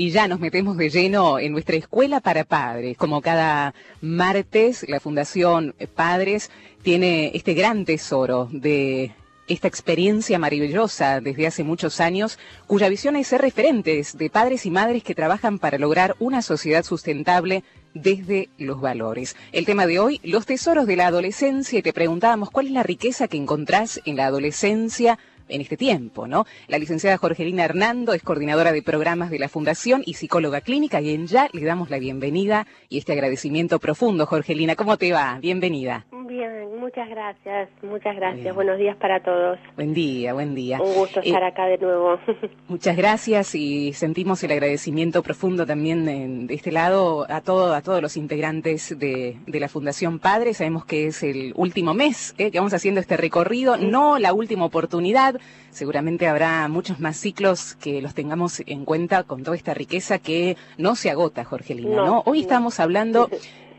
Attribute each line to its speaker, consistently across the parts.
Speaker 1: Y ya nos metemos de lleno en nuestra escuela para padres. Como cada martes, la Fundación Padres tiene este gran tesoro de esta experiencia maravillosa desde hace muchos años, cuya visión es ser referentes de padres y madres que trabajan para lograr una sociedad sustentable desde los valores. El tema de hoy, los tesoros de la adolescencia, y te preguntábamos cuál es la riqueza que encontrás en la adolescencia en este tiempo, ¿no? La licenciada Jorgelina Hernando es coordinadora de programas de la Fundación y psicóloga clínica y en ya le damos la bienvenida y este agradecimiento profundo, Jorgelina. ¿Cómo te va? Bienvenida.
Speaker 2: Bien, muchas gracias, muchas gracias. Buenos días para todos.
Speaker 1: Buen día, buen día.
Speaker 2: Un gusto estar eh, acá de nuevo.
Speaker 1: muchas gracias y sentimos el agradecimiento profundo también de este lado a todo, a todos los integrantes de, la Fundación Padre. Sabemos que es el último mes ¿eh? que vamos haciendo este recorrido, no la última oportunidad seguramente habrá muchos más ciclos que los tengamos en cuenta con toda esta riqueza que no se agota, Jorgelina, ¿no? Hoy estamos hablando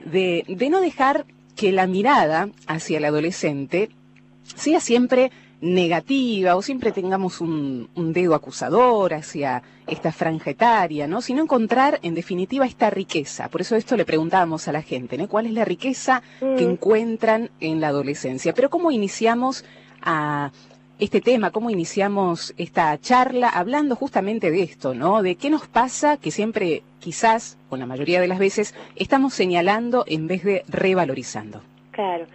Speaker 1: de, de no dejar que la mirada hacia el adolescente sea siempre negativa o siempre tengamos un, dedo acusador hacia esta franja etaria, ¿no? Sino encontrar en definitiva esta riqueza. Por eso esto le preguntábamos a la gente, ¿no? ¿Cuál es la riqueza que mm. encuentran en la adolescencia? Pero ¿cómo iniciamos a este tema, cómo iniciamos esta charla hablando justamente de esto, ¿no? De qué nos pasa que siempre, quizás, o la mayoría de las veces, estamos señalando en vez de revalorizando.
Speaker 2: Claro.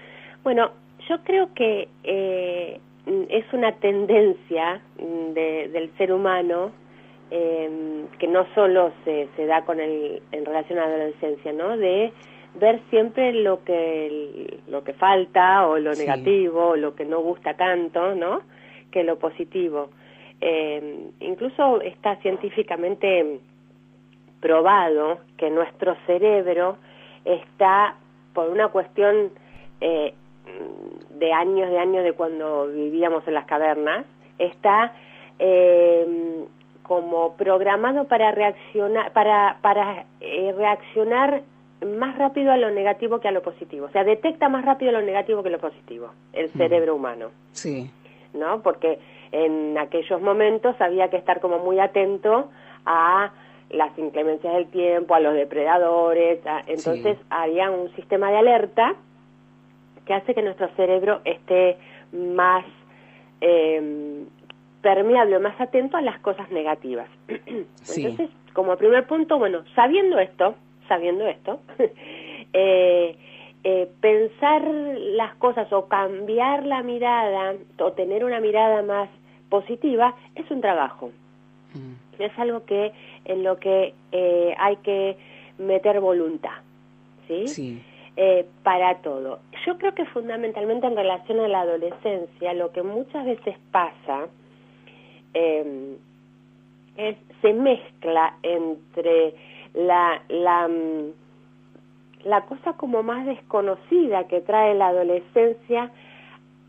Speaker 2: Bueno, yo creo que eh, es una tendencia del ser humano em, que no solo se, se da con el, en relación a la adolescencia, ¿no? De ver siempre lo que lo que falta o lo negativo o lo que no gusta tanto, ¿no? que lo positivo. Eh, incluso está científicamente probado que nuestro cerebro está, por una cuestión eh, de años, de años de cuando vivíamos en las cavernas, está eh, como programado para reaccionar, para, para reaccionar más rápido a lo negativo que a lo positivo. O sea, detecta más rápido lo negativo que lo positivo, el cerebro humano.
Speaker 1: Sí.
Speaker 2: ¿no? Porque en aquellos momentos había que estar como muy atento a las inclemencias del tiempo, a los depredadores, entonces había un sistema de alerta que hace que nuestro cerebro esté más eh, permeable, más atento a las cosas negativas. Entonces, como primer punto, bueno, sabiendo esto, sabiendo esto, eh, eh, pensar las cosas o cambiar la mirada o tener una mirada más positiva es un trabajo. Mm. Es algo que en lo que eh, hay que meter voluntad, ¿sí? Eh, para todo. Yo creo que fundamentalmente en relación a la adolescencia, lo que muchas veces pasa em, es se mezcla entre la, la mm, la cosa como más desconocida que trae la adolescencia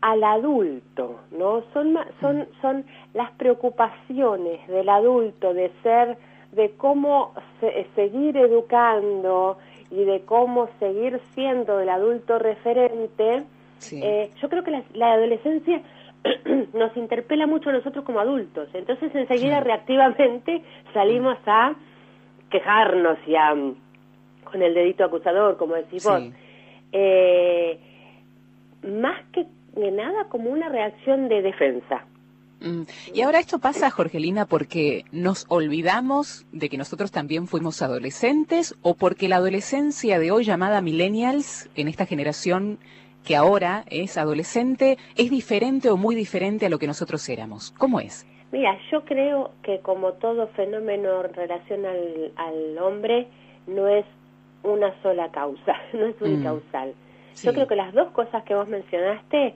Speaker 2: al adulto, ¿no? Son, son, son las preocupaciones del adulto de ser, de cómo seguir educando y de cómo seguir siendo el adulto referente. Eh, yo creo que la, adolescencia nos interpela mucho a nosotros como adultos, entonces enseguida reactivamente salimos a quejarnos y a con el dedito acusador, como decís vos, eh, más que nada como una reacción de defensa.
Speaker 1: Mm. Y ahora esto pasa, Jorgelina, porque nos olvidamos de que nosotros también fuimos adolescentes o porque la adolescencia de hoy llamada millennials, en esta generación que ahora es adolescente, es diferente o muy diferente a lo que nosotros éramos. ¿Cómo es?
Speaker 2: Mira, yo creo que como todo fenómeno en relación al, al hombre, no es una sola causa, no es unicausal. Mm, Yo creo que las dos cosas que vos mencionaste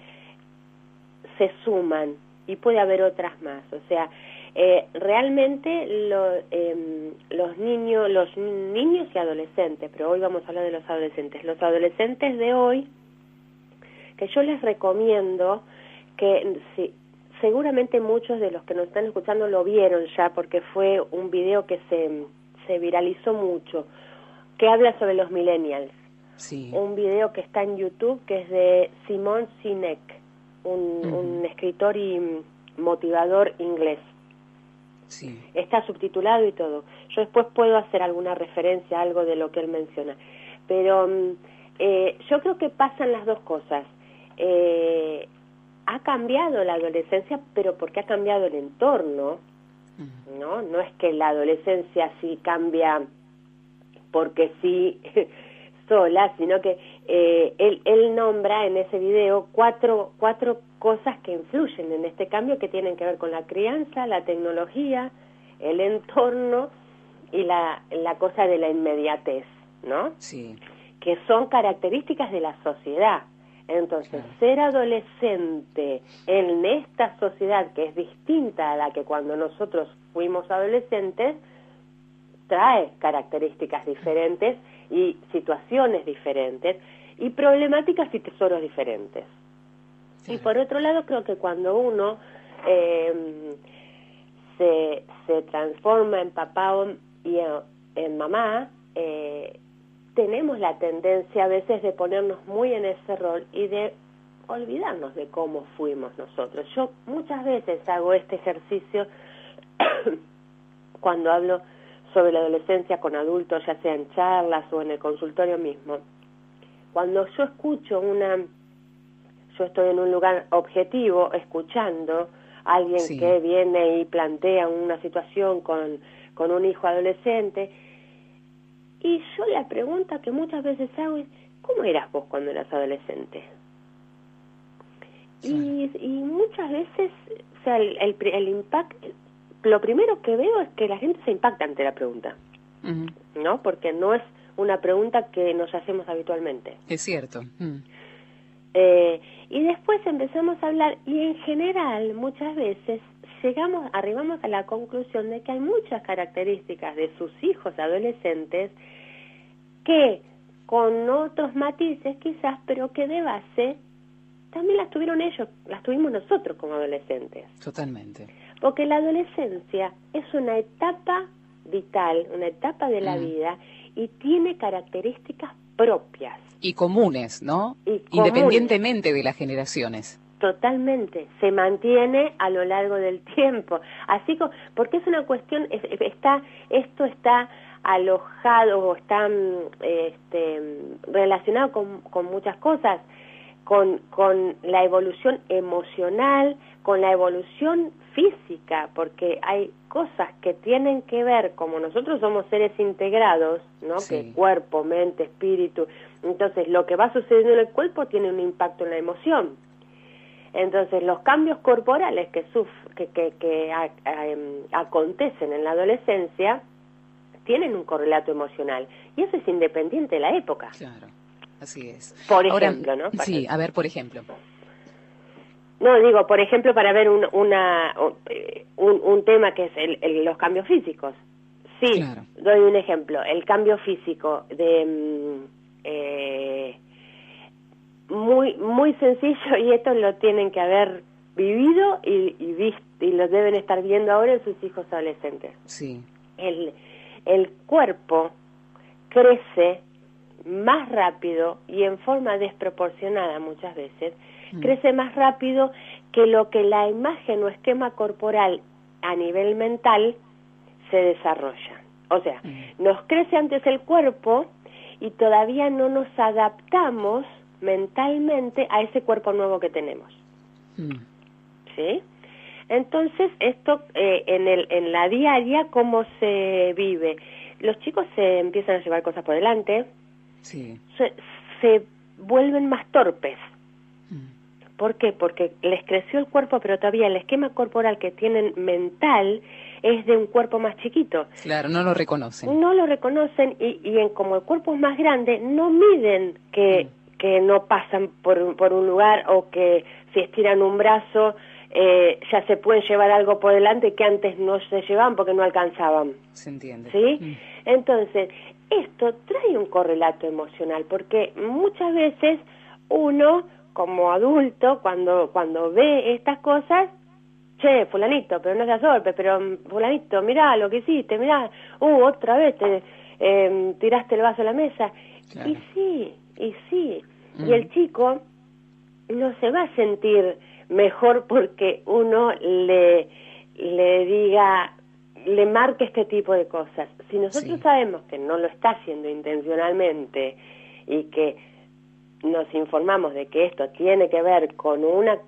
Speaker 2: se suman y puede haber otras más. O sea, eh, realmente lo, eh, los niños, los niños y adolescentes, pero hoy vamos a hablar de los adolescentes. Los adolescentes de hoy, que yo les recomiendo que si, seguramente muchos de los que nos están escuchando lo vieron ya porque fue un video que se, se viralizó mucho que habla sobre los millennials.
Speaker 1: Sí.
Speaker 2: Un video que está en YouTube que es de Simon Sinek, un, escritor y motivador inglés.
Speaker 1: Sí.
Speaker 2: Está subtitulado y todo. Yo después puedo hacer alguna referencia a algo de lo que él menciona. Pero mm, eh, yo creo que pasan las dos cosas. Eh, ha cambiado la adolescencia, pero porque ha cambiado el entorno, ¿no? No es que la adolescencia sí cambia porque sí sola, sino que eh, él, él nombra en ese video cuatro, cuatro cosas que influyen en este cambio que tienen que ver con la crianza, la tecnología, el entorno y la, la cosa de la inmediatez, ¿no?
Speaker 1: Sí.
Speaker 2: Que son características de la sociedad. Entonces, ser adolescente en esta sociedad que es distinta a la que cuando nosotros fuimos adolescentes, trae características diferentes y situaciones diferentes y problemáticas y tesoros diferentes. Y por otro lado, creo que cuando uno eh, se, se transforma en papá y en, mamá, eh, tenemos la tendencia a veces de ponernos muy en ese rol y de olvidarnos de cómo fuimos nosotros. Yo muchas veces hago este ejercicio cuando hablo sobre la adolescencia con adultos, ya sea en charlas o en el consultorio mismo. Cuando yo escucho una, yo estoy en un lugar objetivo, escuchando a alguien que viene y plantea una situación con, con un hijo adolescente, y yo la pregunta que muchas veces hago es, ¿cómo eras vos cuando eras adolescente? Y, y muchas veces, o sea, el, el, impacto, lo primero que veo es que la gente se impacta ante la pregunta, ¿no? Porque no es una pregunta que nos hacemos habitualmente.
Speaker 1: Es cierto. Mm.
Speaker 2: Eh, y después empezamos a hablar y en general muchas veces llegamos, arribamos a la conclusión de que hay muchas características de sus hijos adolescentes que con otros matices quizás, pero que de base también las tuvieron ellos, las tuvimos nosotros como adolescentes.
Speaker 1: Totalmente.
Speaker 2: Porque la adolescencia es una etapa vital, una etapa de la mm. vida y tiene características propias.
Speaker 1: Y comunes, ¿no? Independientemente de las generaciones.
Speaker 2: Totalmente, se mantiene a lo largo del tiempo. Así como, porque es una cuestión, está, esto está alojado o está este, relacionado con, con muchas cosas, con, con la evolución emocional, con la evolución física, porque hay cosas que tienen que ver, como nosotros somos seres integrados, ¿no? Que cuerpo, mente, espíritu, entonces lo que va sucediendo en el cuerpo tiene un impacto en la emoción. Entonces los cambios corporales que, que, que, que em, acontecen en la adolescencia tienen un correlato emocional y eso es independiente de la época.
Speaker 1: Claro, así es.
Speaker 2: Por ejemplo, ¿no?
Speaker 1: sí, a ver, por ejemplo.
Speaker 2: No, digo, por ejemplo, para ver un, una, un, un tema que es el, los cambios físicos. Sí, doy un ejemplo. El cambio físico de... Mm, eh, muy muy sencillo y esto lo tienen que haber vivido y, y, visto, y lo deben estar viendo ahora en sus hijos adolescentes.
Speaker 1: Sí.
Speaker 2: El, el cuerpo crece más rápido y en forma desproporcionada muchas veces, mm. crece más rápido que lo que la imagen o esquema corporal a nivel mental se desarrolla. O sea, mm. nos crece antes el cuerpo y todavía no nos adaptamos mentalmente a ese cuerpo nuevo que tenemos. Mm. ¿Sí? Entonces, esto eh, en, el, en la diaria, ¿cómo se vive? Los chicos se empiezan a llevar cosas por delante,
Speaker 1: sí.
Speaker 2: se, vuelven más torpes. Mm. ¿Por qué? Porque les creció el cuerpo, pero todavía el esquema corporal que tienen mental es de un cuerpo más chiquito.
Speaker 1: Claro, no lo reconocen.
Speaker 2: No lo reconocen y, y en, como el cuerpo es más grande, no miden que, mm. Que no pasan por, por un lugar o que si estiran un brazo eh, ya se pueden llevar algo por delante que antes no se llevaban porque no alcanzaban.
Speaker 1: Se entiende.
Speaker 2: ¿Sí? Mm. Entonces, esto trae un correlato emocional porque muchas veces uno como adulto cuando cuando ve estas cosas che fulanito pero no seas golpe pero fulanito mirá lo que hiciste mirá uh otra vez te em, tiraste el vaso a la mesa y sí y sí y mm. el chico no se va a sentir mejor porque uno le, le diga le marque este tipo de cosas. Si nosotros sabemos que no lo está haciendo intencionalmente y que nos informamos de que esto tiene que ver con una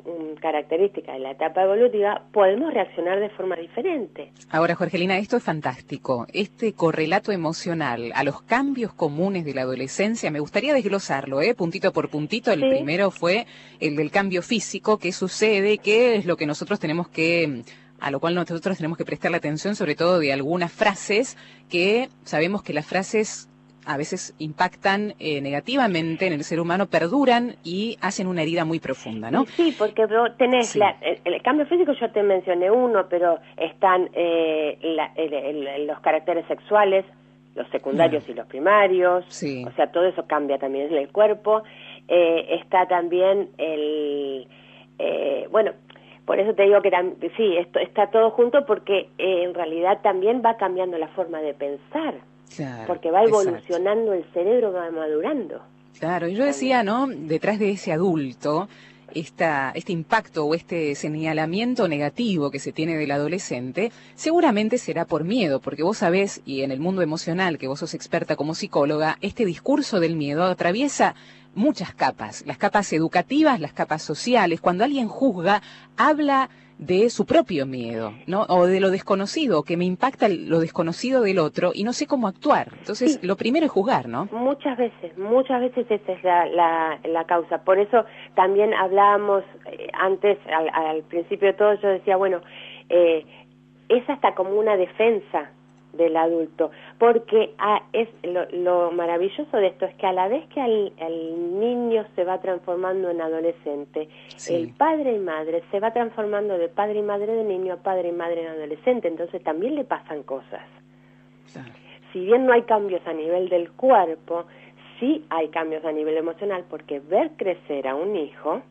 Speaker 2: característica de la etapa evolutiva, podemos reaccionar de forma diferente.
Speaker 1: Ahora, Jorgelina, esto es fantástico. Este correlato emocional a los cambios comunes de la adolescencia, me gustaría desglosarlo, ¿eh? puntito por puntito. El primero fue el del cambio físico, qué sucede, qué es lo que nosotros tenemos que a lo cual nosotros tenemos que prestar la atención sobre todo de algunas frases que sabemos que las frases a veces impactan eh, negativamente en el ser humano, perduran y hacen una herida muy profunda, ¿no?
Speaker 2: Sí, porque tenés el, cambio físico, yo te mencioné uno, pero están eh, los caracteres sexuales, los secundarios y los primarios, o sea, todo eso cambia también en el cuerpo. Eh, está también el, bueno, por eso te digo que sí, esto está todo junto porque en realidad también va cambiando la forma de pensar porque va evolucionando el cerebro, va madurando.
Speaker 1: Claro, y yo decía, ¿no? Detrás de ese adulto, esta, este impacto o este señalamiento negativo que se tiene del adolescente, seguramente será por miedo, porque vos sabés, y en el mundo emocional, que vos sos experta como psicóloga, este discurso del miedo atraviesa muchas capas, las capas educativas, las capas sociales. Cuando alguien juzga, habla de su propio miedo, ¿no? O de lo desconocido, que me impacta lo desconocido del otro y no sé cómo actuar. Entonces, lo primero es juzgar, ¿no?
Speaker 2: Muchas veces, muchas veces esa es la, la, causa. Por eso también hablábamos eh, antes, al, principio de todo, yo decía, bueno, eh, es hasta como una defensa del adulto, porque ah, es lo, maravilloso de esto es que a la vez que el niño se va transformando en adolescente, el padre y madre se va transformando de padre y madre de niño a padre y madre en adolescente, entonces también le pasan cosas. Si bien no hay cambios a nivel del cuerpo, sí hay cambios a nivel emocional, porque ver crecer a un hijo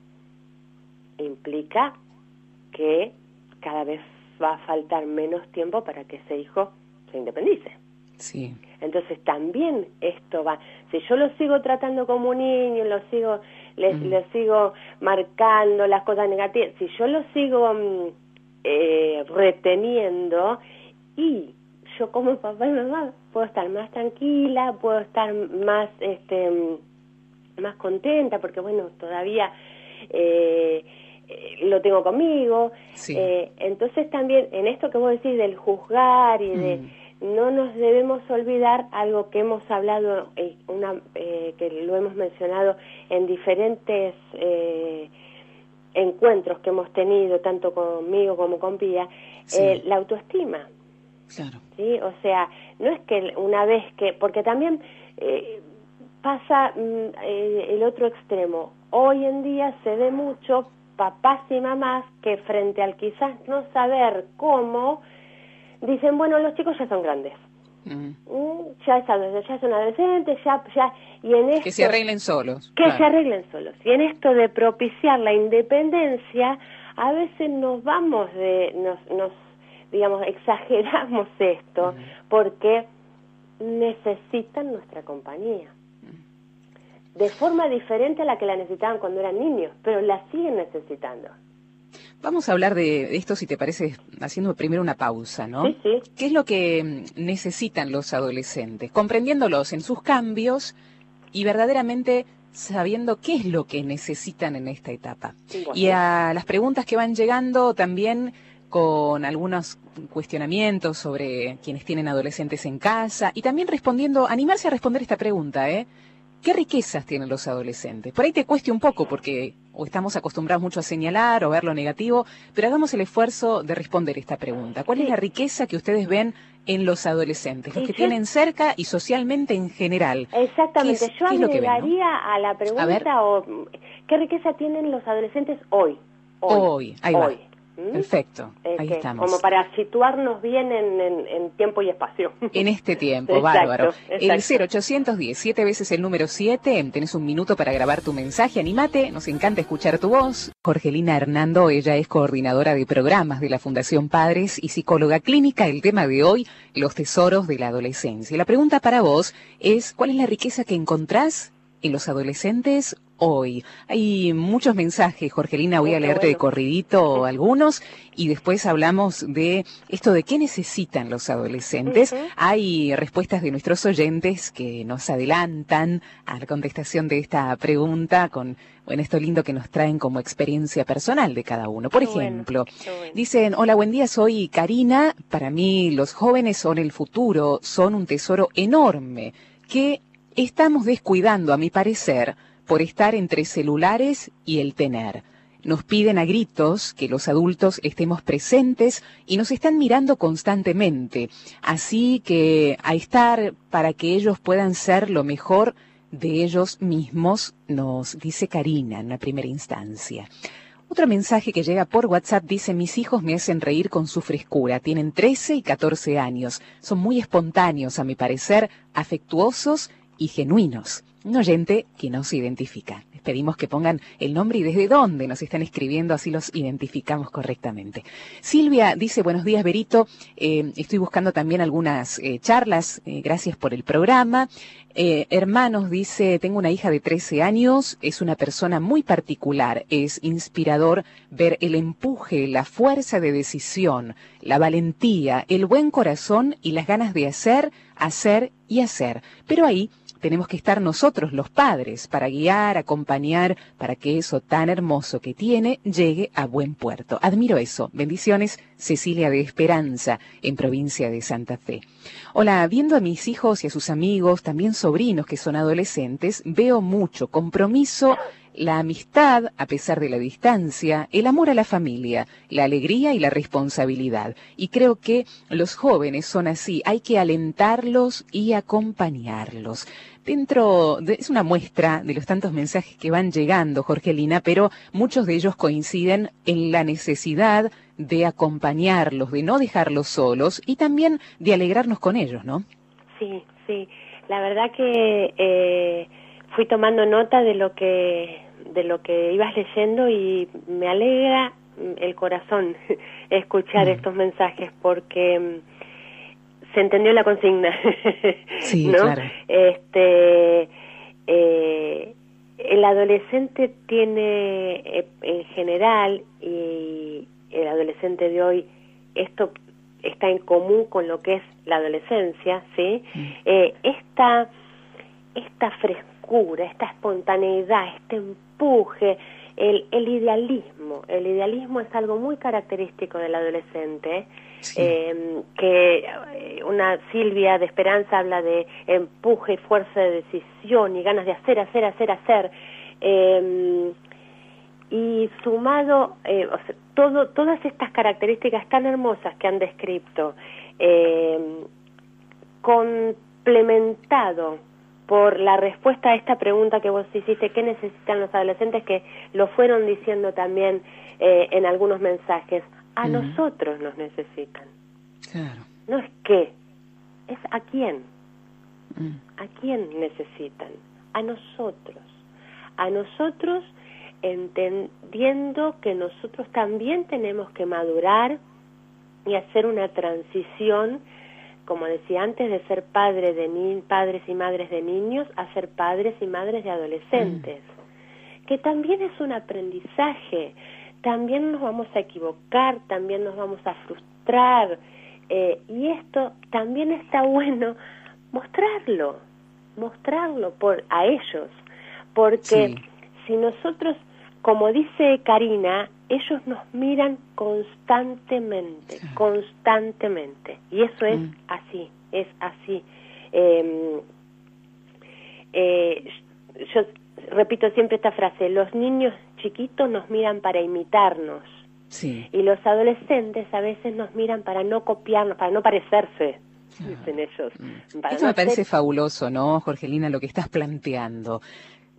Speaker 2: implica que cada vez va a faltar menos tiempo para que ese hijo se independice.
Speaker 1: Sí.
Speaker 2: Entonces también esto va, si yo lo sigo tratando como un niño, lo sigo, le, mm. sigo marcando las cosas negativas, si yo lo sigo mm, eh, reteniendo y yo como papá y mamá puedo estar más tranquila, puedo estar más, este, mm, más contenta porque bueno, todavía eh, eh, lo tengo conmigo. entonces también en esto que vos decís del juzgar y de no nos debemos olvidar algo que hemos hablado, eh, una, eh, que lo hemos mencionado en diferentes eh, encuentros que hemos tenido, tanto conmigo como con Pía, la autoestima.
Speaker 1: Claro.
Speaker 2: ¿sí? O sea, no es que una vez que, porque también pasa mm, el otro extremo. Hoy en día se ve mucho papás y mamás que frente al quizás no saber cómo, dicen, bueno, los chicos ya son grandes. Mm, ya, ya son adolescentes, ya, ya, y en esto,
Speaker 1: que se arreglen solos.
Speaker 2: Que se arreglen solos. Y en esto de propiciar la independencia, a veces nos vamos de, nos, nos digamos, exageramos esto, porque necesitan nuestra compañía. De forma diferente a la que la necesitaban cuando eran niños, pero la siguen necesitando.
Speaker 1: Vamos a hablar de esto, si te parece, haciendo primero una pausa, ¿no?
Speaker 2: Sí, sí.
Speaker 1: ¿Qué es lo que mm, necesitan los adolescentes? Comprendiéndolos en sus cambios y verdaderamente sabiendo qué es lo que necesitan en esta etapa. y a las preguntas que van llegando también con algunos cuestionamientos sobre quienes tienen adolescentes en casa y también respondiendo, animarse a responder esta pregunta, ¿eh? ¿Qué riquezas tienen los adolescentes? Por ahí te cueste un poco porque o estamos acostumbrados mucho a señalar o ver lo negativo, pero hagamos el esfuerzo de responder esta pregunta. ¿Cuál es la riqueza que ustedes ven en los adolescentes, los que tienen cerca y socialmente en general?
Speaker 2: Exactamente, yo agregaría a la pregunta, ¿qué riqueza tienen los adolescentes hoy?
Speaker 1: Hoy, ahí va. Perfecto, eh, ahí estamos.
Speaker 2: Como para situarnos bien en, tiempo y espacio.
Speaker 1: En este tiempo, bárbaro. El 0810, siete veces el número 7, tenés un minuto para grabar tu mensaje, animate, nos encanta escuchar tu voz. Jorgelina Hernando, ella es coordinadora de programas de la Fundación Padres y psicóloga clínica. El tema de hoy, los tesoros de la adolescencia. La pregunta para vos es, ¿cuál es la riqueza que encontrás en los adolescentes hoy? Hay muchos mensajes, Jorgelina, voy a leerte de corridito algunos y después hablamos de esto de qué necesitan los adolescentes. Hay respuestas de nuestros oyentes que nos adelantan a la contestación de esta pregunta con bueno, esto lindo que nos traen como experiencia personal de cada uno. Por ejemplo, dicen, hola, buen día, soy Karina. Para mí los jóvenes son el futuro, son un tesoro enorme que estamos descuidando, a mi parecer, por estar entre celulares y el tener. Nos piden a gritos que los adultos estemos presentes y nos están mirando constantemente. Así que a estar para que ellos puedan ser lo mejor de ellos mismos, nos dice Karina en la primera instancia. Otro mensaje que llega por WhatsApp dice, mis hijos me hacen reír con su frescura, tienen 13 y 14 años, son muy espontáneos a mi parecer, afectuosos y genuinos. Un oyente que no se identifica pedimos que pongan el nombre y desde dónde nos están escribiendo, así los identificamos correctamente. Silvia dice, buenos días, Berito. Eh, estoy buscando también algunas eh, charlas. Eh, gracias por el programa. hermanos, dice, tengo una hija de 13 años, es una persona muy particular, es inspirador ver el empuje, la fuerza de decisión, la valentía, el buen corazón y las ganas de hacer, hacer y hacer. Pero ahí tenemos que estar nosotros los padres para guiar, acompañar, para que eso tan hermoso que tiene llegue a buen puerto. Admiro eso. Bendiciones, Cecilia de Esperanza, en provincia de Santa Fe. Hola, viendo a mis hijos y a sus amigos, también sobrinos que son adolescentes, veo mucho compromiso la amistad a pesar de la distancia, el amor a la familia, la alegría y la responsabilidad. Y creo que los jóvenes son así, hay que alentarlos y acompañarlos. Dentro de, es una muestra de los tantos mensajes que van llegando, Jorgelina, pero muchos de ellos coinciden en la necesidad de acompañarlos, de no dejarlos solos y también de alegrarnos con ellos, ¿no?
Speaker 2: Sí, sí. La verdad que eh, fui tomando nota de lo que de lo que ibas leyendo y me alegra el corazón escuchar mm. estos mensajes porque mm, se entendió la consigna
Speaker 1: sí claro
Speaker 2: este eh, el adolescente tiene eh, en general y el adolescente de hoy esto está en común con lo que es la adolescencia sí mm. eh, esta esta frescura esta espontaneidad, este empuje, el, el, idealismo. El idealismo es algo muy característico del adolescente, em, que eh, una Silvia de Esperanza habla de empuje, fuerza de decisión y ganas de hacer, hacer, hacer, hacer. Em, y sumado, eh, todo, todas estas características tan hermosas que han descrito, em, complementado por la respuesta a esta pregunta que vos hiciste, ¿qué necesitan los adolescentes? Que lo fueron diciendo también eh, en algunos mensajes. A nosotros nos necesitan.
Speaker 1: Claro.
Speaker 2: No es qué, es a quién. Mm. ¿A quién necesitan? A nosotros. A nosotros entendiendo que nosotros también tenemos que madurar y hacer una transición como decía antes, de ser padre de ni padres y madres de niños a ser padres y madres de adolescentes, mm. que también es un aprendizaje, también nos vamos a equivocar, también nos vamos a frustrar, eh, y esto también está bueno mostrarlo, mostrarlo por a ellos, porque si nosotros, como dice Karina, ellos nos miran constantemente, constantemente. Y eso es mm. así, es así. Em, eh, yo repito siempre esta frase, los niños chiquitos nos miran para imitarnos.
Speaker 1: Sí.
Speaker 2: Y los adolescentes a veces nos miran para no copiarnos, para no parecerse. Dicen ellos.
Speaker 1: Mm. Eso me parece fabuloso, ¿no, Jorgelina, lo que estás planteando?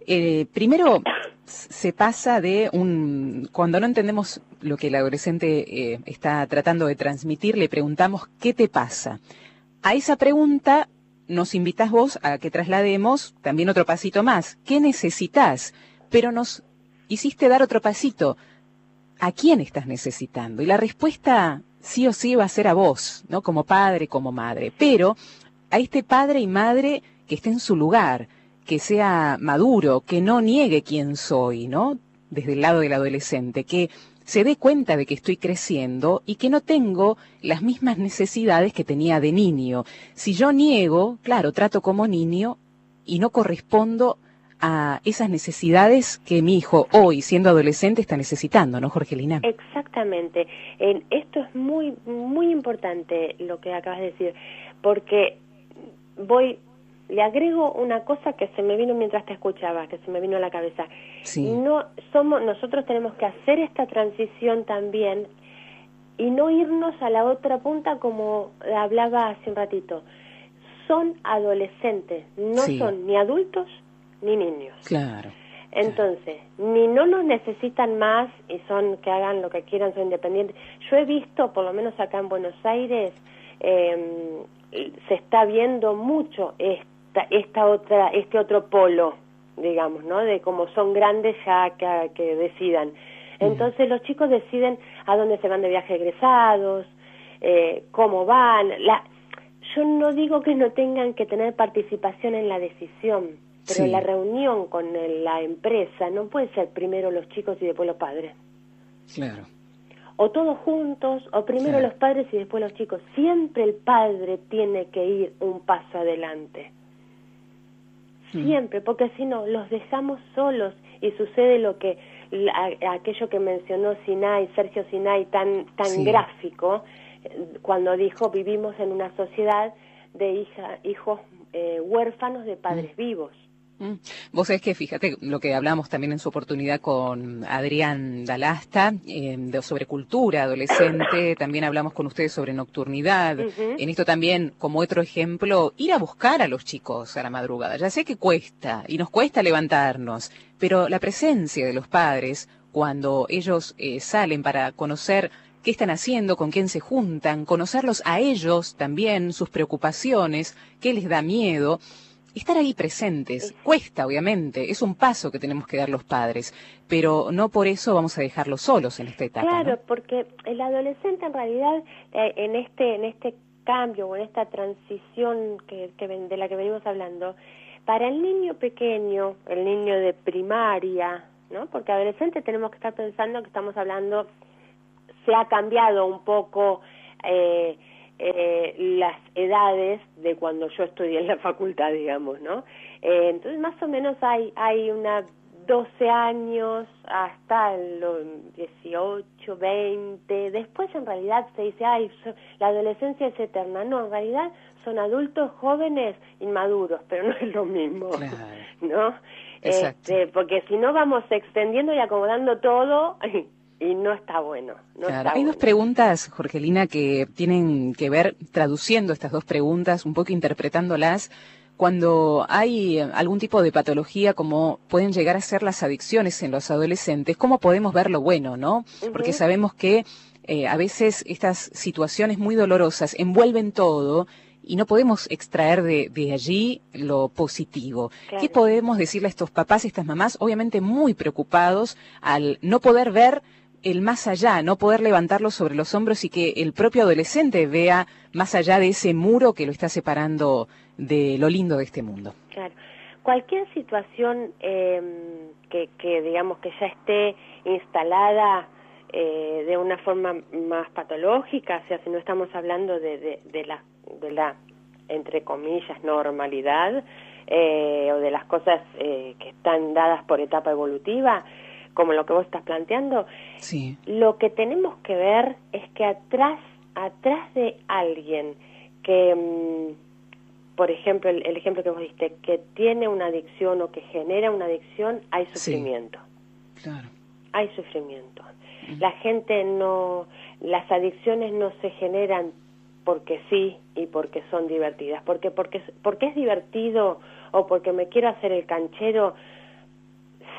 Speaker 1: Eh, primero, se pasa de un... Cuando no entendemos lo que el adolescente eh, está tratando de transmitir, le preguntamos, ¿qué te pasa? A esa pregunta nos invitas vos a que traslademos también otro pasito más. ¿Qué necesitas? Pero nos hiciste dar otro pasito. ¿A quién estás necesitando? Y la respuesta sí o sí va a ser a vos, ¿no? Como padre, como madre. Pero a este padre y madre que esté en su lugar, que sea maduro, que no niegue quién soy, ¿no? Desde el lado del adolescente, que se dé cuenta de que estoy creciendo y que no tengo las mismas necesidades que tenía de niño. Si yo niego, claro, trato como niño y no correspondo a esas necesidades que mi hijo hoy, siendo adolescente, está necesitando, ¿no, Jorgelina?
Speaker 2: Exactamente. En, esto es muy, muy importante lo que acabas de decir, porque voy, le agrego una cosa que se me vino mientras te escuchaba, que se me vino a la cabeza. No somos, nosotros tenemos que hacer esta transición también y no irnos a la otra punta como hablaba hace un ratito. Son adolescentes, no son ni adultos ni niños.
Speaker 1: Claro.
Speaker 2: Entonces, ni no nos necesitan más y son que hagan lo que quieran, son independientes. Yo he visto, por lo menos acá en Buenos Aires, eh, se está viendo mucho esta, esta otra, este otro polo, digamos, ¿no? De cómo son grandes ya que, que decidan. Entonces los chicos deciden a dónde se van de viaje egresados, eh, cómo van. La, yo no digo que no tengan que tener participación en la decisión, pero la reunión con la empresa no puede ser primero los chicos y después los padres.
Speaker 1: Claro.
Speaker 2: O todos juntos, o primero los padres y después los chicos. Siempre el padre tiene que ir un paso adelante. Hmm. Siempre, porque si no, los dejamos solos y sucede lo que aquello que mencionó Sinai, Sergio Sinai, tan, tan gráfico, cuando dijo vivimos en una sociedad de hija, hijos eh, huérfanos de padres hmm. vivos.
Speaker 1: Mm. Vos sabés que, fíjate, lo que hablamos también en su oportunidad con Adrián Dalasta, eh, sobre cultura adolescente, también hablamos con ustedes sobre nocturnidad. En esto también, como otro ejemplo, ir a buscar a los chicos a la madrugada. Ya sé que cuesta, y nos cuesta levantarnos, pero la presencia de los padres, cuando ellos eh, salen para conocer qué están haciendo, con quién se juntan, conocerlos a ellos también, sus preocupaciones, qué les da miedo, estar ahí presentes. Cuesta, obviamente, es un paso que tenemos que dar los padres, pero no por eso vamos a dejarlos solos en esta etapa.
Speaker 2: Claro, porque el adolescente en realidad eh, en este en este cambio o en esta transición que, que, de la que venimos hablando, para el niño pequeño, el niño de primaria, ¿no? Porque adolescente tenemos que estar pensando que estamos hablando, se ha cambiado un poco eh, eh, las edades de cuando yo estudié en la facultad, digamos, ¿no? Eh, entonces, más o menos hay, hay una 12 años hasta los 18, 20. Después, en realidad, se dice, ay, la adolescencia es eterna. No, en realidad son adultos jóvenes inmaduros, pero no es lo mismo, ¿no? Este, porque si no vamos extendiendo y acomodando todo y no está bueno.
Speaker 1: hay dos preguntas, Jorgelina, que tienen que ver, traduciendo estas dos preguntas, un poco interpretándolas, cuando hay algún tipo de patología como pueden llegar a ser las adicciones en los adolescentes, ¿cómo podemos ver lo bueno, no? Porque sabemos que eh, a veces estas situaciones muy dolorosas envuelven todo y no podemos extraer de, de allí lo positivo. ¿Qué podemos decirle a estos papás y estas mamás, obviamente muy preocupados al no poder ver el más allá, no poder levantarlo sobre los hombros y que el propio adolescente vea más allá de ese muro que lo está separando de lo lindo de este mundo.
Speaker 2: Claro. Cualquier situación em, que, que, digamos, que ya esté instalada eh, de una forma más patológica, o sea, si no estamos hablando de, de, la, de la, entre comillas, normalidad, eh, o de las cosas eh, que están dadas por etapa evolutiva, como lo que vos estás planteando,
Speaker 1: sí.
Speaker 2: lo que tenemos que ver es que atrás, atrás de alguien que, mm, por ejemplo, el, ejemplo que vos diste, que tiene una adicción o que genera una adicción, hay sufrimiento.
Speaker 1: Claro.
Speaker 2: Hay sufrimiento. La gente no, las adicciones no se generan porque sí y porque son divertidas, porque porque porque es divertido o porque me quiero hacer el canchero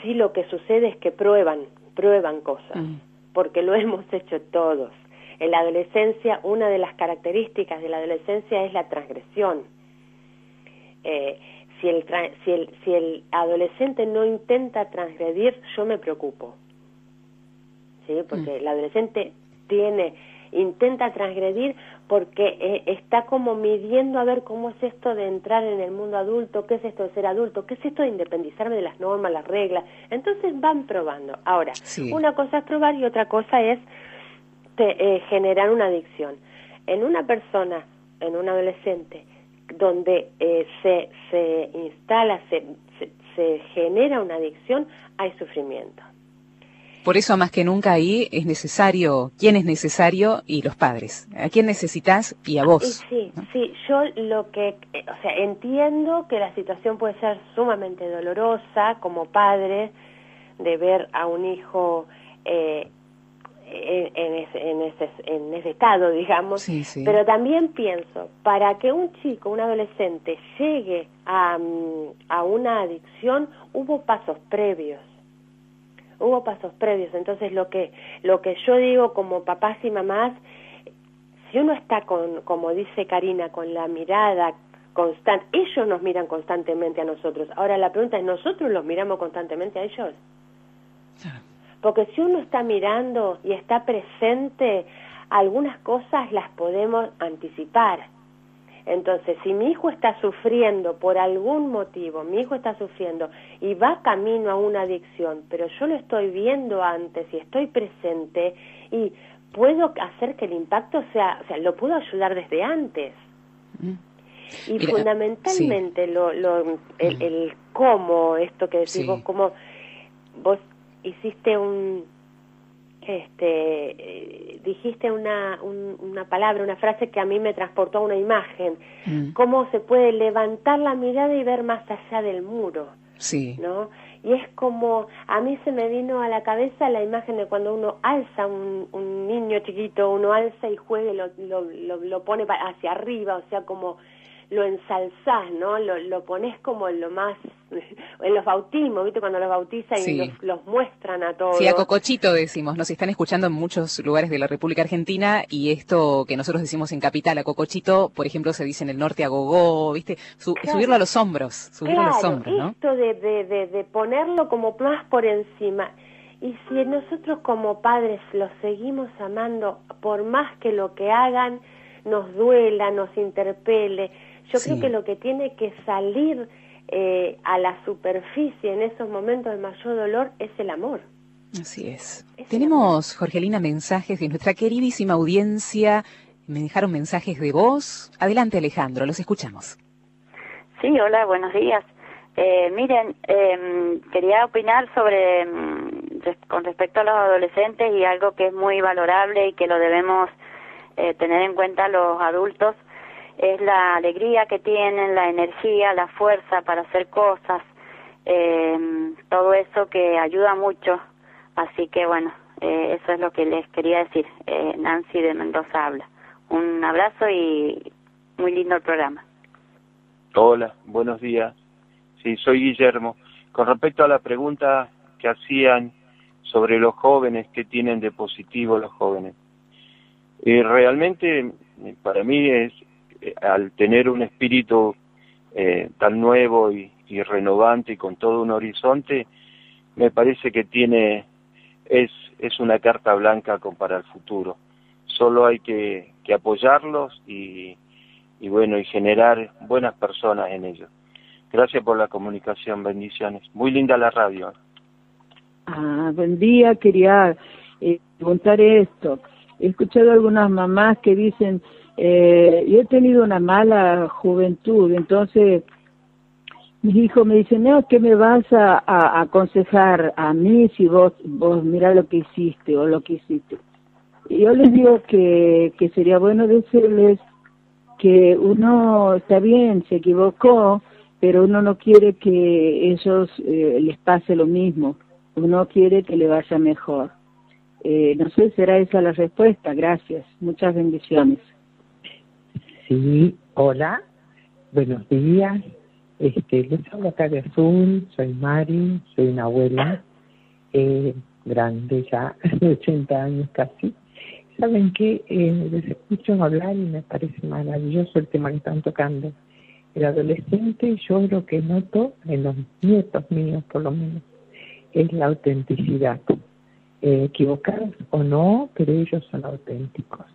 Speaker 2: sí lo que sucede es que prueban, prueban cosas, mm. porque lo hemos hecho todos. En la adolescencia, una de las características de la adolescencia es la transgresión. Eh, si, el si, el, si el adolescente no intenta transgredir, yo me preocupo. ¿Sí? Porque mm. el adolescente tiene, intenta transgredir porque eh, está como midiendo a ver cómo es esto de entrar en el mundo adulto, qué es esto de ser adulto, qué es esto de independizarme de las normas, las reglas. Entonces van probando. Ahora, una cosa es probar y otra cosa es eh, generar una adicción. En una persona, en un adolescente, donde eh, se, se instala, se, se genera una adicción, hay sufrimiento.
Speaker 1: Por eso más que nunca ahí es necesario, quién es necesario y los padres. ¿A quién necesitas y a vos?
Speaker 2: Sí, sí, yo lo que, eh, o sea, entiendo que la situación puede ser sumamente dolorosa como padre de ver a un hijo eh, en, ese, en, ese, en ese estado, digamos, pero también pienso, para que un chico, un adolescente llegue a, mm, a una adicción, hubo pasos previos hubo pasos previos. Entonces lo que, lo que yo digo como papás y mamás, si uno está con, como dice Karina, con la mirada constante, ellos nos miran constantemente a nosotros. Ahora la pregunta es, ¿nosotros los miramos constantemente a ellos? Porque si uno está mirando y está presente, algunas cosas las podemos anticipar entonces, si mi hijo está sufriendo por algún motivo, mi hijo está sufriendo y va camino a una adicción, pero yo lo estoy viendo antes y estoy presente y puedo hacer que el impacto sea, o sea, lo puedo ayudar desde antes. Mm. Y fundamentalmente lo, lo, el, el, cómo, esto que decís vos, cómo vos hiciste un, este, eh, dijiste una, una palabra, una frase que a mí me transportó a una imagen, mm. cómo se puede levantar la mirada y ver más allá del muro.
Speaker 1: Sí.
Speaker 2: ¿No? Y es como, a mí se me vino a la cabeza la imagen de cuando uno alza un, un niño chiquito, uno alza y juega y lo, lo, lo, lo pone hacia arriba, o sea, como lo ensalzás, ¿no? Lo, lo pones como lo más, en los bautismos, ¿viste? Cuando los bautizan y los, muestran a todos.
Speaker 1: Sí, a Cocochito decimos, nos están escuchando en muchos lugares de la República Argentina y esto que nosotros decimos en Capital, a Cocochito, por ejemplo, se dice en el norte a Gogó, ¿viste? subirlo a los hombros, subirlo a los hombros, ¿no?
Speaker 2: esto de, de, de ponerlo como más por encima. Y si nosotros como padres los seguimos amando, por más que lo que hagan nos duela, nos interpele, yo creo que lo que tiene que salir eh, a la superficie en esos momentos de mayor dolor es el amor.
Speaker 1: Así es. Tenemos, Jorgelina, mensajes de nuestra queridísima audiencia. Me dejaron mensajes de voz. Adelante, Alejandro, los escuchamos.
Speaker 3: Sí, hola, buenos días. Eh, miren, em, quería opinar sobre, em, con respecto a los adolescentes y algo que es muy valorable y que lo debemos eh, tener en cuenta los adultos es la alegría que tienen, la energía, la fuerza para hacer cosas, eh, todo eso que ayuda mucho. Así que bueno, eh, eso es lo que les quería decir. Eh, Nancy de Mendoza habla. Un abrazo y muy lindo el programa.
Speaker 4: Hola, buenos días. Sí, soy Guillermo. Con respecto a la pregunta que hacían sobre los jóvenes, ¿qué tienen de positivo los jóvenes? Eh, realmente para mí es al tener un espíritu eh, tan nuevo y, renovante y con todo un horizonte, me parece que tiene, es, es una carta blanca para el futuro. Solo hay que, apoyarlos y, y bueno, y generar buenas personas en ellos. Gracias por la comunicación, bendiciones. Muy linda la radio.
Speaker 5: Ah, buen día, quería eh, preguntar esto. He escuchado algunas mamás que dicen, eh, yo he tenido una mala juventud, entonces mis hijos me dicen, no, ¿qué me vas a, aconsejar a mí si vos, vos mira lo que hiciste o lo que hiciste? Y yo les digo que, que sería bueno decirles que uno está bien, se equivocó, pero uno no quiere que ellos eh, les pase lo mismo, uno quiere que le vaya mejor. Eh, no sé, será esa la respuesta. Gracias. Muchas bendiciones.
Speaker 6: Sí, hola, buenos días. Este, les hablo acá de Azul, soy Mari, soy una abuela eh, grande ya, de 80 años casi. Saben que eh, les escucho hablar y me parece maravilloso el tema que están tocando. El adolescente, yo lo que noto en los nietos míos por lo menos, es la autenticidad. Eh, equivocados o no, pero ellos son auténticos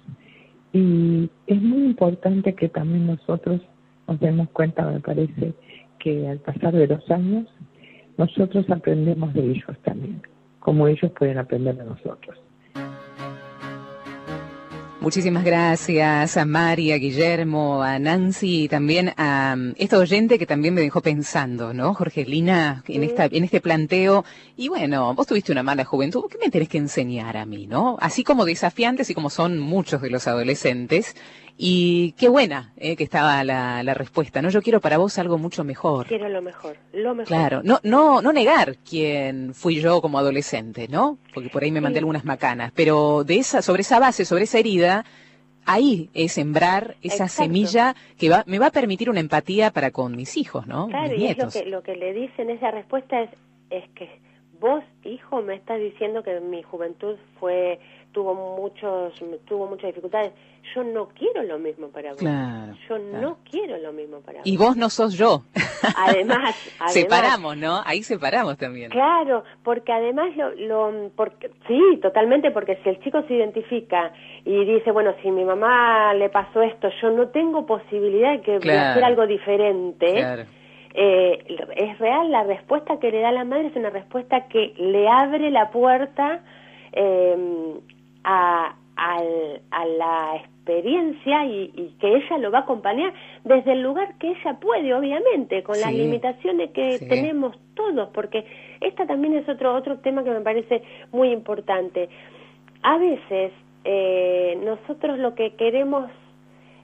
Speaker 6: Y es muy importante que también nosotros nos demos cuenta, me parece, que al pasar de los años, nosotros aprendemos de ellos también, como ellos pueden aprender de nosotros.
Speaker 1: Muchísimas gracias a María, a Guillermo, a Nancy y también a um, esta oyente que también me dejó pensando, ¿no? Jorgelina, en, esta, en este planteo. Y bueno, vos tuviste una mala juventud, ¿qué me tenés que enseñar a mí, no? Así como desafiantes y como son muchos de los adolescentes, y qué buena eh, que estaba la, la, respuesta, ¿no? Yo quiero para vos algo mucho mejor.
Speaker 2: Quiero lo mejor, lo mejor.
Speaker 1: Claro, no, no, no negar quién fui yo como adolescente, ¿no? Porque por ahí me mandé algunas macanas, pero de esa, sobre esa base, sobre esa herida, ahí es sembrar esa semilla que va, me va a permitir una empatía para con mis hijos, ¿no?
Speaker 2: Claro, y es lo que, lo que le dicen esa respuesta es, es que vos, hijo, me estás diciendo que mi juventud fue tuvo muchos tuvo muchas dificultades. Yo no quiero lo mismo para vos. Yo no quiero lo mismo para vos
Speaker 1: y vos. no sos yo.
Speaker 2: Además,
Speaker 1: separamos no ahí separamos también.
Speaker 2: Claro porque además lo, lo porque sí totalmente porque si el chico se identifica y dice bueno si mi mamá le pasó esto yo no tengo posibilidad de que de hacer algo diferente eh, es real la respuesta que le da la madre es una respuesta que le abre la puerta eh, a, a, la experiencia y, que ella lo va a acompañar desde el lugar que ella puede, obviamente, con las limitaciones que tenemos todos, porque esta también es otro, otro tema que me parece muy importante. A veces eh, nosotros lo que queremos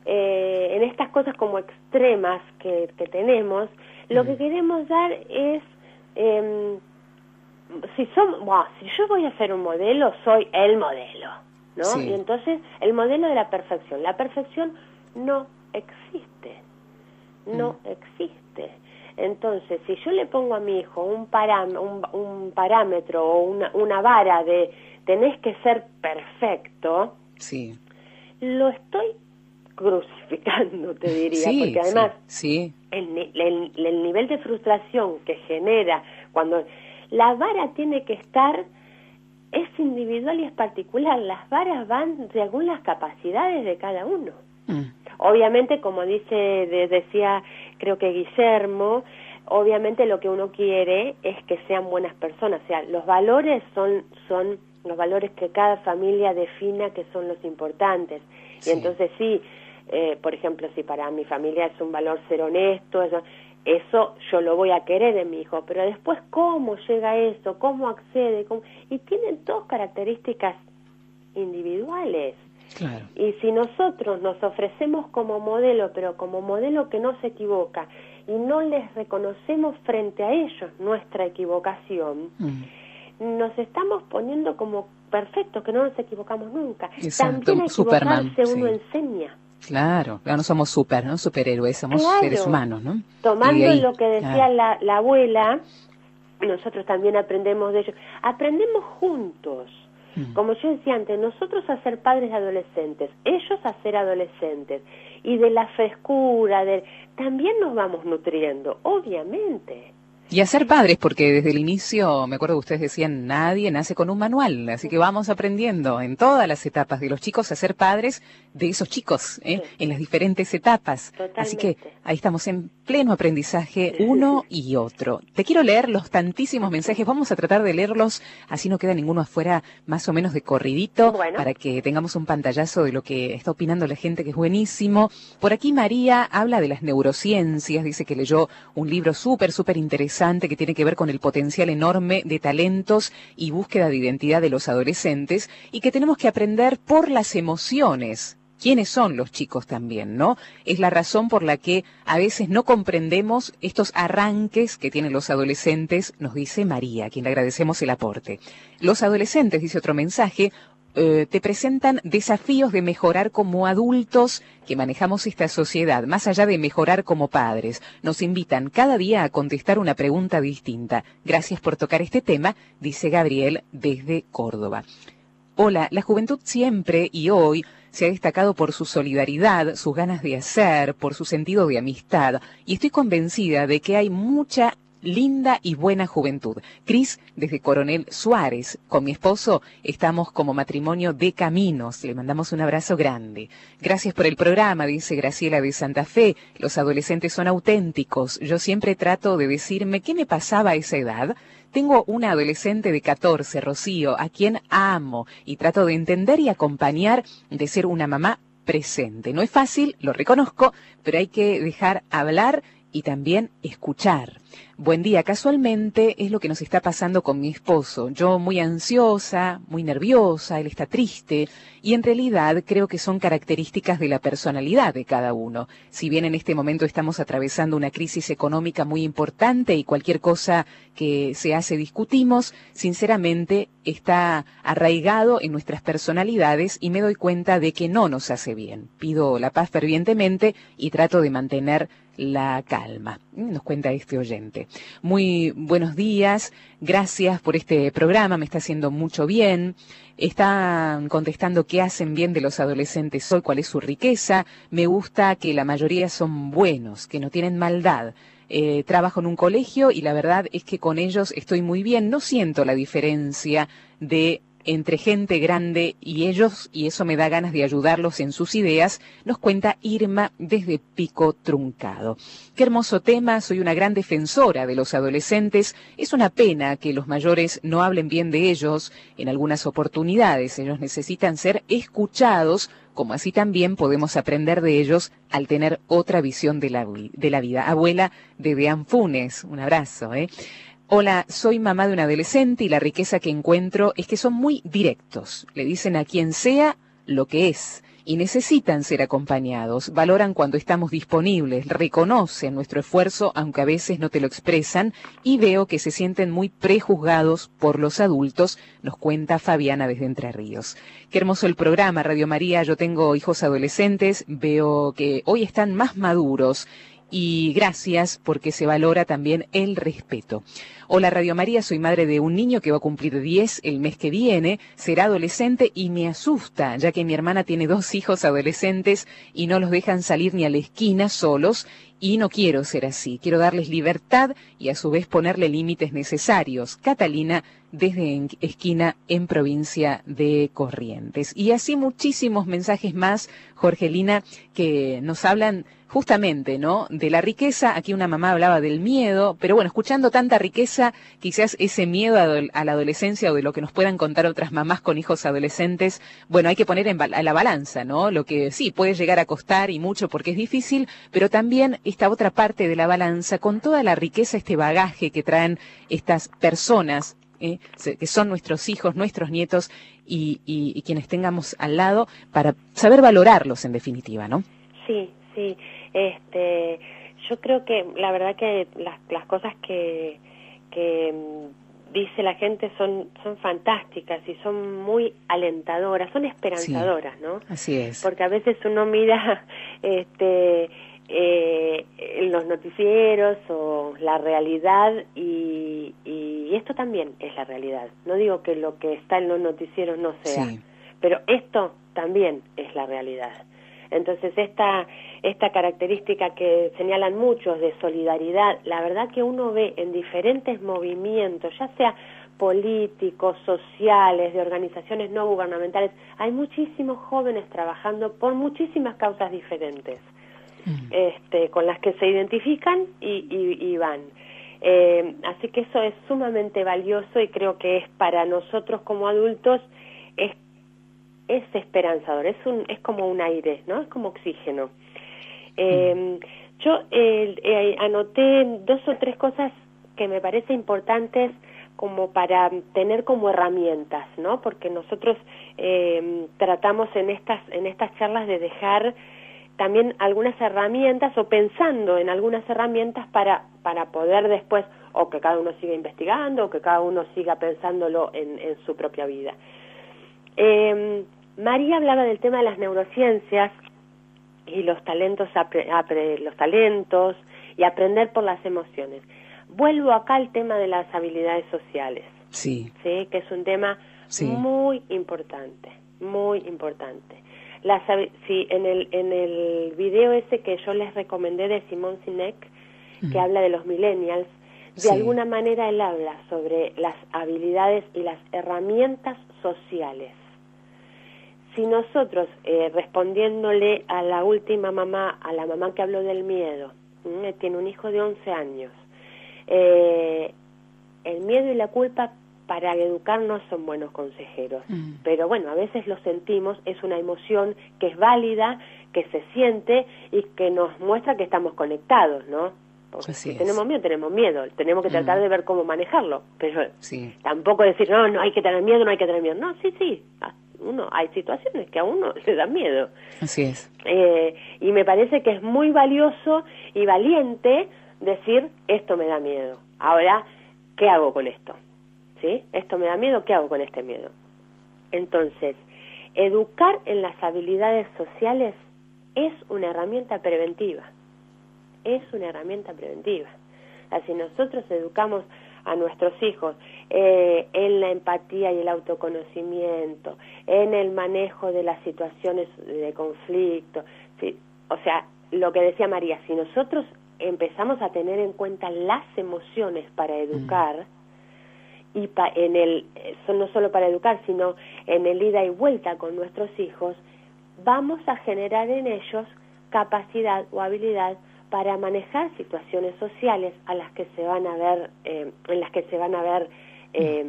Speaker 2: eh, en estas cosas como extremas que, que tenemos, lo que queremos dar es... Eh, si, son, si yo voy a hacer un modelo, soy el modelo, ¿no? Y entonces el modelo de la perfección. La perfección no existe, no mm. existe. Entonces, si yo le pongo a mi hijo un, un, parámetro o una, una vara de tenés que ser perfecto,
Speaker 1: sí.
Speaker 2: lo estoy crucificando, te diría, porque además
Speaker 1: sí,
Speaker 2: El, el, el nivel de frustración que genera cuando la vara tiene que estar, es individual y es particular, las varas van según las capacidades de cada uno. Mm. Obviamente, como dice, decía creo que Guillermo, obviamente lo que uno quiere es que sean buenas personas, o sea, los valores son, son los valores que cada familia defina que son los importantes. Y entonces sí, eh, por ejemplo, si para mi familia es un valor ser honesto, eso, eso yo lo voy a querer en mi hijo, pero después cómo llega eso, cómo accede, y tienen dos características individuales. Y si nosotros nos ofrecemos como modelo, pero como modelo que no se equivoca, y no les reconocemos frente a ellos nuestra equivocación, mm. nos estamos poniendo como perfectos, que no nos equivocamos nunca. También equivocarse Superman, uno enseña.
Speaker 1: Claro, no somos super, ¿no? Superhéroes, somos seres humanos, ¿no?
Speaker 2: Tomando lo que decía la, la, abuela, nosotros también aprendemos de ellos. Aprendemos juntos. Mm. Como yo decía antes, nosotros a ser padres de adolescentes, ellos a ser adolescentes. Y de la frescura, de, también nos vamos nutriendo, obviamente.
Speaker 1: Y a ser padres, porque desde el inicio, me acuerdo que ustedes decían, nadie nace con un manual, así que vamos aprendiendo en todas las etapas de los chicos a ser padres de esos chicos, ¿eh? en las diferentes etapas. Así que ahí estamos en pleno aprendizaje uno y otro. Te quiero leer los tantísimos mensajes, vamos a tratar de leerlos, así no queda ninguno afuera más o menos de corridito, para que tengamos un pantallazo de lo que está opinando la gente, que es buenísimo. Por aquí María habla de las neurociencias, dice que leyó un libro súper, súper interesante que tiene que ver con el potencial enorme de talentos y búsqueda de identidad de los adolescentes y que tenemos que aprender por las emociones. ¿Quiénes son los chicos también, no? Es la razón por la que a veces no comprendemos estos arranques que tienen los adolescentes, nos dice María, a quien le agradecemos el aporte. Los adolescentes, dice otro mensaje, eh, te presentan desafíos de mejorar como adultos que manejamos esta sociedad, más allá de mejorar como padres. Nos invitan cada día a contestar una pregunta distinta. Gracias por tocar este tema, dice Gabriel desde Córdoba. Hola, la juventud siempre y hoy se ha destacado por su solidaridad, sus ganas de hacer, por su sentido de amistad, y estoy convencida de que hay mucha linda y buena juventud. Cris, desde Coronel Suárez, con mi esposo estamos como matrimonio de caminos. Le mandamos un abrazo grande. Gracias por el programa, dice Graciela de Santa Fe. Los adolescentes son auténticos. Yo siempre trato de decirme qué me pasaba a esa edad. Tengo una adolescente de 14, Rocío, a quien amo y trato de entender y acompañar, de ser una mamá presente. No es fácil, lo reconozco, pero hay que dejar hablar y también escuchar. Buen día, casualmente es lo que nos está pasando con mi esposo. Yo muy ansiosa, muy nerviosa, él está triste y en realidad creo que son características de la personalidad de cada uno. Si bien en este momento estamos atravesando una crisis económica muy importante y cualquier cosa que se hace discutimos, sinceramente está arraigado en nuestras personalidades y me doy cuenta de que no nos hace bien. Pido la paz fervientemente y trato de mantener la calma. Nos cuenta este oyente. Muy buenos días, gracias por este programa, me está haciendo mucho bien. Están contestando qué hacen bien de los adolescentes hoy, cuál es su riqueza. Me gusta que la mayoría son buenos, que no tienen maldad. Eh, trabajo en un colegio y la verdad es que con ellos estoy muy bien. No siento la diferencia de entre gente grande y ellos, y eso me da ganas de ayudarlos en sus ideas, nos cuenta Irma desde Pico Truncado. Qué hermoso tema, soy una gran defensora de los adolescentes. Es una pena que los mayores no hablen bien de ellos en algunas oportunidades. Ellos necesitan ser escuchados, como así también podemos aprender de ellos al tener otra visión de la, vida. Abuela de Dean Funes, un abrazo. ¿eh? Hola, soy mamá de un adolescente y la riqueza que encuentro es que son muy directos. Le dicen a quien sea lo que es y necesitan ser acompañados. Valoran cuando estamos disponibles, reconocen nuestro esfuerzo aunque a veces no te lo expresan y veo que se sienten muy prejuzgados por los adultos, nos cuenta Fabiana desde Entre Ríos. Qué hermoso el programa, Radio María. Yo tengo hijos adolescentes, veo que hoy están más maduros y gracias porque se valora también el respeto. Hola Radio María, soy madre de un niño que va a cumplir 10 el mes que viene, será adolescente y me asusta, ya que mi hermana tiene dos hijos adolescentes y no los dejan salir ni a la esquina solos y no quiero ser así, quiero darles libertad y a su vez ponerle límites necesarios. Catalina desde esquina en provincia de Corrientes. Y así muchísimos mensajes más, Jorgelina, que nos hablan justamente, ¿no? De la riqueza, aquí una mamá hablaba del miedo, pero bueno, escuchando tanta riqueza, quizás ese miedo a, la adolescencia o de lo que nos puedan contar otras mamás con hijos adolescentes, bueno, hay que poner en la balanza, ¿no? Lo que sí puede llegar a costar y mucho porque es difícil, pero también esta otra parte de la balanza con toda la riqueza, este bagaje que traen estas personas ¿eh? que son nuestros hijos, nuestros nietos y, y, quienes tengamos al lado para saber valorarlos en definitiva, ¿no?
Speaker 2: Sí, sí. Este, yo creo que la verdad que las, las cosas que, que mm, dice la gente son, son fantásticas y son muy alentadoras, son esperanzadoras, ¿no?
Speaker 1: Así es.
Speaker 2: Porque a veces uno mira este, eh, los noticieros o la realidad y, y, esto también es la realidad. No digo que lo que está en los noticieros no sea, pero esto también es la realidad. Entonces, esta, esta característica que señalan muchos de solidaridad, la verdad que uno ve en diferentes movimientos, ya sea políticos, sociales, de organizaciones no gubernamentales, hay muchísimos jóvenes trabajando por muchísimas causas diferentes, mm. este, con las que se identifican y, y, van. Eh, así que eso es sumamente valioso y creo que es para nosotros como adultos es es esperanzador, es, un, es como un aire, ¿no? Es como oxígeno. Eh, yo eh, anoté dos o tres cosas que me parece importantes como para tener como herramientas, ¿no? Porque nosotros eh, tratamos en estas en estas charlas de dejar también algunas herramientas o pensando en algunas herramientas para para poder después o que cada uno siga investigando o que cada uno siga pensándolo en, en su propia vida. Eh, María hablaba del tema de las neurociencias y los talentos, los talentos y aprender por las emociones. Vuelvo acá al tema de las habilidades sociales.
Speaker 1: Sí.
Speaker 2: Sí, que es un tema muy importante, muy importante. Las, sí, en el, en el video ese que yo les recomendé de Simón Sinek, que habla de los millennials, de alguna manera él habla sobre las habilidades y las herramientas sociales. Si nosotros, eh, respondiéndole a la última mamá, a la mamá que habló del miedo, tiene un hijo de 11 años, eh, el miedo y la culpa para educarnos son buenos consejeros, mm. pero bueno, a veces lo sentimos, es una emoción que es válida, que se siente y que nos muestra que estamos conectados, ¿no? si tenemos miedo, tenemos miedo, tenemos que tratar mm. de ver cómo manejarlo, pero tampoco decir, no, no hay que tener miedo, no hay que tener miedo, no, sí, sí, uno, hay situaciones que a uno le da miedo.
Speaker 1: Así es.
Speaker 2: Eh, y me parece que es muy valioso y valiente decir, esto me da miedo, ahora, ¿qué hago con esto? ¿Sí? Esto me da miedo, ¿qué hago con este miedo? Entonces, educar en las habilidades sociales es una herramienta preventiva es una herramienta preventiva. si nosotros educamos a nuestros hijos eh, en la empatía y el autoconocimiento, en el manejo de las situaciones de conflicto, o sea, lo que decía María, si nosotros empezamos a tener en cuenta las emociones para mm. educar, y en el, no solo para educar, sino en el ida y vuelta con nuestros hijos, vamos a generar en ellos capacidad o habilidad para manejar situaciones sociales a las que se van a ver eh, en las que se van a ver eh,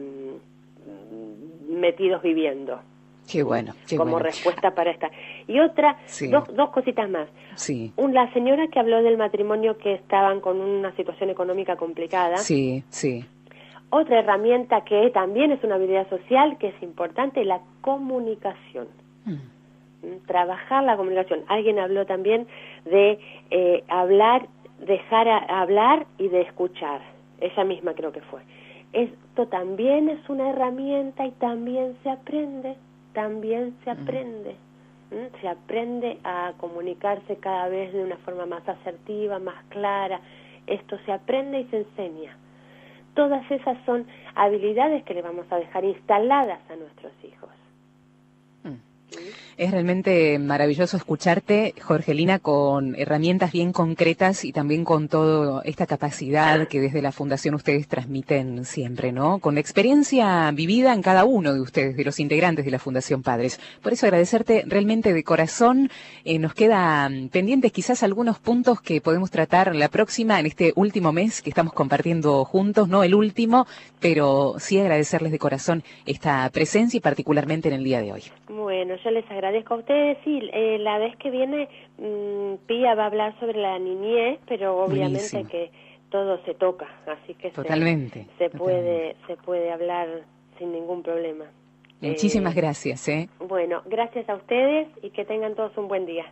Speaker 2: metidos viviendo.
Speaker 1: Qué bueno
Speaker 2: como respuesta para esta. Y otra dos, dos cositas más.
Speaker 1: Sí.
Speaker 2: La señora que habló del matrimonio que estaban con una situación económica complicada.
Speaker 1: Sí sí.
Speaker 2: Otra herramienta que también es una habilidad social que es importante la comunicación. Mm trabajar la comunicación. Alguien habló también de eh, hablar, dejar hablar y de escuchar. Ella misma creo que fue. Esto también es una herramienta y también se aprende, también se aprende. Se aprende a comunicarse cada vez de una forma más asertiva, más clara. Esto se aprende y se enseña. Todas esas son habilidades que le vamos a dejar instaladas a nuestros hijos.
Speaker 1: Es realmente maravilloso escucharte, Jorgelina, con herramientas bien concretas y también con toda esta capacidad que desde la Fundación ustedes transmiten siempre, ¿no? Con la experiencia vivida en cada uno de ustedes, de los integrantes de la Fundación Padres. Por eso agradecerte realmente de corazón. Eh, nos quedan pendientes quizás algunos puntos que podemos tratar la próxima, en este último mes que estamos compartiendo juntos, no el último, pero sí agradecerles de corazón esta presencia y particularmente en el día de hoy.
Speaker 2: Bueno, yo les agradezco a ustedes. Sí, eh, la vez que viene mmm, Pía va a hablar sobre la niñez, pero obviamente que todo se toca, así que
Speaker 1: totalmente,
Speaker 2: se, puede se puede hablar sin ningún problema.
Speaker 1: Muchísimas eh, gracias. ¿eh?
Speaker 2: Bueno, gracias a ustedes y que tengan todos un buen día.